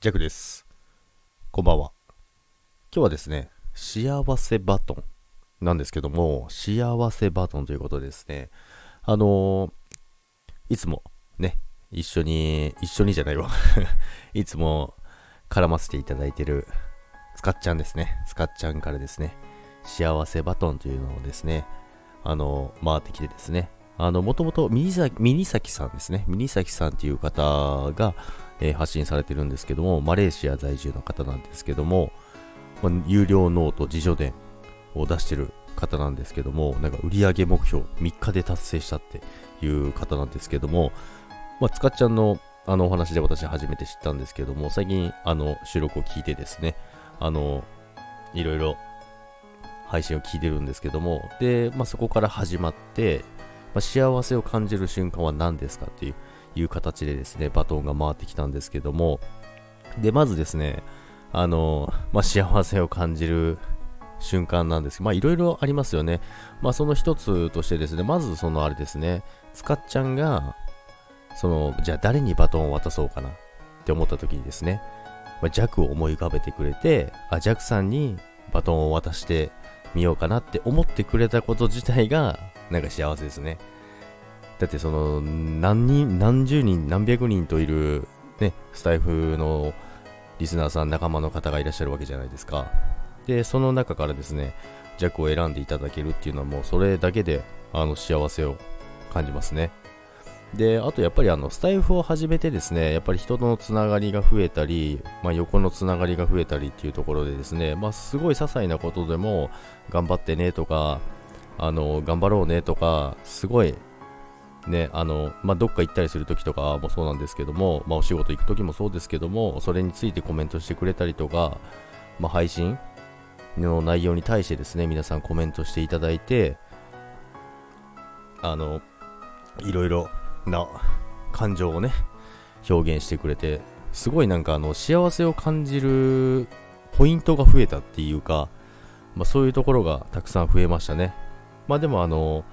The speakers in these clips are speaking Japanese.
ジャックです。こんばんは。今日はですね、幸せバトンなんですけども、幸せバトンということですね、あのーいつもね、一緒に、一緒にじゃないわ。いつも絡ませていただいてる、つかっちゃんですね。つかっちゃんからですね、幸せバトンというのをですね、あのー回ってきてですね、あの、もともとミニサミニサキさんですね。ミニサキさんっていう方が、えー発信されてるんですけども、マレーシア在住の方なんですけども、まあ有料ノート自助伝を出してる方なんですけども、なんか売上目標3日で達成したっていう方なんですけども、まあ、つかっちゃんのあのお話で私初めて知ったんですけども、最近あの収録を聞いてですね、あの、いろいろ配信を聞いてるんですけども、で、まあ、そこから始まって、まあ、幸せを感じる瞬間は何ですかっていういう形でですね、バトンが回ってきたんですけども、で、まずですね、あの、まあ、幸せを感じる瞬間なんですけど、まあ、いろいろありますよね。まあ、その一つとしてですね、まずそのあれですね、つかっちゃんが、その、じゃあ誰にバトンを渡そうかなって思った時にですね、まあ、ジャクを思い浮かべてくれて、あ、ジャクさんにバトンを渡してみようかなって思ってくれたこと自体が、なんか幸せですね。だってその、何人、何十人、何百人といる、ね、スタイフのリスナーさん、仲間の方がいらっしゃるわけじゃないですか。で、その中からですね、ジャックを選んでいただけるっていうのはもうそれだけで、あの、幸せを感じますね。で、あとやっぱりあの、スタイフを始めてですね、やっぱり人とのつながりが増えたり、まあ横のつながりが増えたりっていうところでですね、まあすごい些細なことでも、頑張ってねとか、あの、頑張ろうねとか、すごいね、あの、まあ、どっか行ったりするときとかもそうなんですけども、まあ、お仕事行くときもそうですけども、それについてコメントしてくれたりとか、まあ、配信の内容に対してですね、皆さんコメントしていただいて、あの、いろいろな感情をね、表現してくれて、すごいなんかあの、幸せを感じるポイントが増えたっていうか、まあ、そういうところがたくさん増えましたね。まあでもあの、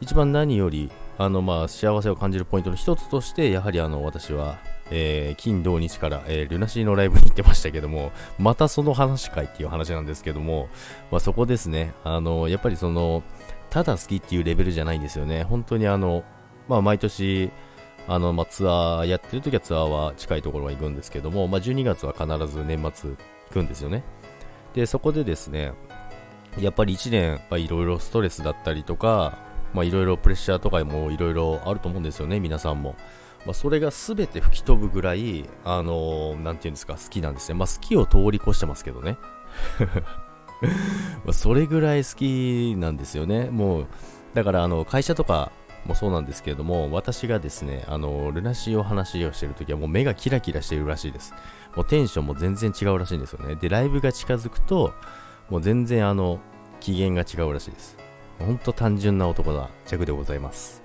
一番何より、あの、まあ、幸せを感じるポイントの一つとして、やはりあの、私は、えー金土日から、えールナシーのライブに行ってましたけども、またその話かいっていう話なんですけども、まあ、そこですね、あの、やっぱりその、ただ好きっていうレベルじゃないんですよね。本当にあの、まあ、毎年、あの、まあ、ツアーやってる時はツアーは近いところは行くんですけども、まあ、12月は必ず年末行くんですよね。で、そこでですね、やっぱり1年、いろいろストレスだったりとか、まあ、いろいろプレッシャーとかもいろいろあると思うんですよね、皆さんも。まあ、それが全て吹き飛ぶぐらい、あのーなんていうんですか、好きなんですね。まあ、好きを通り越してますけどね。まそれぐらい好きなんですよね。もう、だから、あの、会社とかもそうなんですけれども、私がですね、あの、ルナシーを話をしてるときはもう目がキラキラしているらしいです。もうテンションも全然違うらしいんですよね。で、ライブが近づくと、もう全然あの、機嫌が違うらしいです。ほんと単純な男な弱でございます。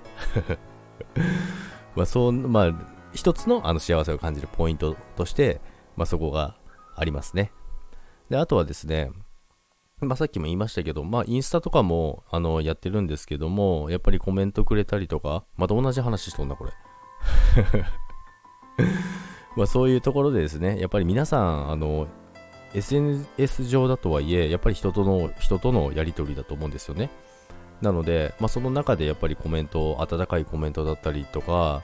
まあ、そう、まあ、一つのあの幸せを感じるポイントとして、まあ、そこがありますね。で、あとはですね、まあ、さっきも言いましたけど、まあ、インスタとかも、あの、やってるんですけども、やっぱりコメントくれたりとか、また同じ話しとんな、これ。まあ、そういうところでですね、やっぱり皆さん、あの、SNS 上だとはいえ、やっぱり人との、人とのやりとりだと思うんですよね。なので、まあ、その中でやっぱりコメント、温かいコメントだったりとか、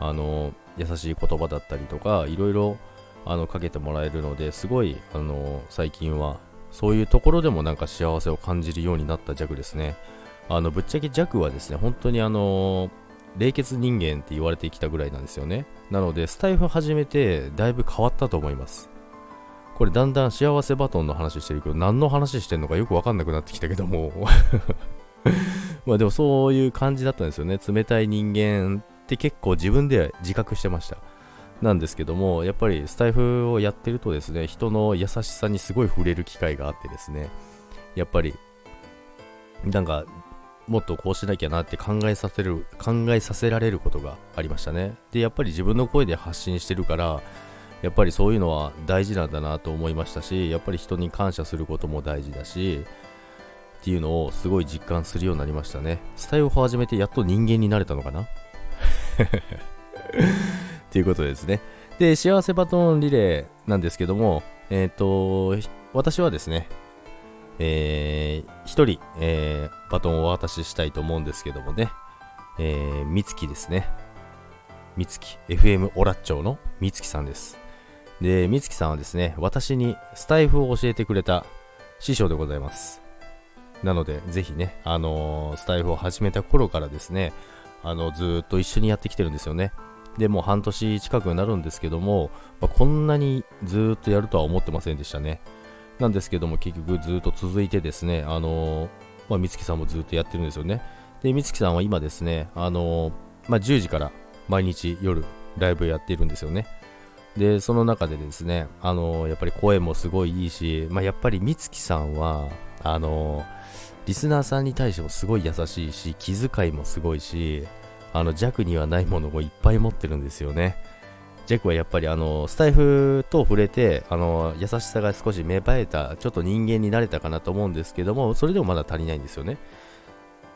あの、優しい言葉だったりとか、いろいろ、あの、かけてもらえるので、すごい、あの、最近は、そういうところでもなんか幸せを感じるようになった弱ですね。あの、ぶっちゃけ弱はですね、本当にあの、冷血人間って言われてきたぐらいなんですよね。なので、スタイフ始めて、だいぶ変わったと思います。これだんだん幸せバトンの話してるけど、何の話してんのかよくわかんなくなってきたけども。まあでもそういう感じだったんですよね。冷たい人間って結構自分で自覚してました。なんですけども、やっぱりスタイフをやってるとですね、人の優しさにすごい触れる機会があってですね、やっぱり、なんか、もっとこうしなきゃなって考えさせる、考えさせられることがありましたね。で、やっぱり自分の声で発信してるから、やっぱりそういうのは大事なんだなと思いましたし、やっぱり人に感謝することも大事だし、っていうのをすごい実感するようになりましたね。スタイルを始めてやっと人間になれたのかな？ということですね。で、幸せバトンリレーなんですけども、えっ、と、私はですね、えー、一人、えー、バトンをお渡ししたいと思うんですけどもね、えー、みつきですね。みつき、FM オラッチョのみつきさんです。で、みつきさんはですね、私にスタイフを教えてくれた師匠でございます。なので、ぜひね、あのー、スタイフを始めた頃からですね、あの、ずっと一緒にやってきてるんですよね。で、もう半年近くになるんですけども、まあ、こんなにずっとやるとは思ってませんでしたね。なんですけども、結局ずっと続いてですね、あのー、まあ、みつきさんもずっとやってるんですよね。で、みつきさんは今ですね、あのー、まあ、10時から毎日夜ライブやっているんですよね。で、その中でですね、あの、やっぱり声もすごいいいし、まあ、やっぱりみつきさんは、あのリスナーさんに対してもすごい優しいし、気遣いもすごいし、あの弱にはないものをいっぱい持ってるんですよね。ジェクはやっぱりあのスタイフと触れてあの優しさが少し芽生えたちょっと人間になれたかなと思うんですけどもそれでもまだ足りないんですよね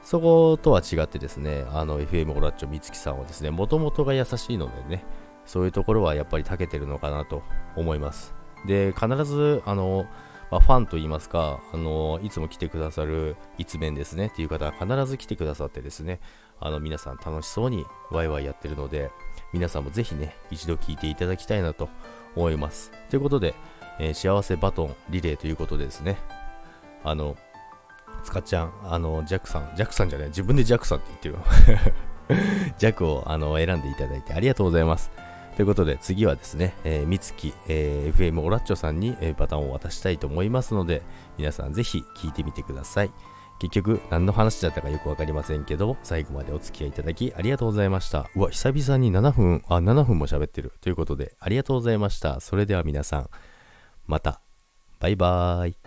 そことは違ってですねあの FM オラッチョ美月さんはですねもともとが優しいのでねそういうところはやっぱり長けてるのかなと思いますで必ずあのまあ、ファンといいますか、あのいつも来てくださる一面ですねっていう方は必ず来てくださってですね、あの皆さん楽しそうにワイワイやってるので、皆さんもぜひね、一度聞いていただきたいなと思います。ということで、えー、幸せバトンリレーということでですね、あの、つかちゃん、あの、ジャックさん、ジャックさんじゃない、自分でジャックさんって言ってる ジャックをあの選んでいただいてありがとうございます。ということで、次はですね、えー、みつき、えー、FM オラッチョさんに、えー、バトンを渡したいと思いますので、皆さんぜひ聞いてみてください。結局何の話だったかよくわかりませんけど最後までお付き合いいただきありがとうございました。うわ、久々に7分、あ、7分も喋ってる。ということで、ありがとうございました。それでは皆さん、また。バイバーイ。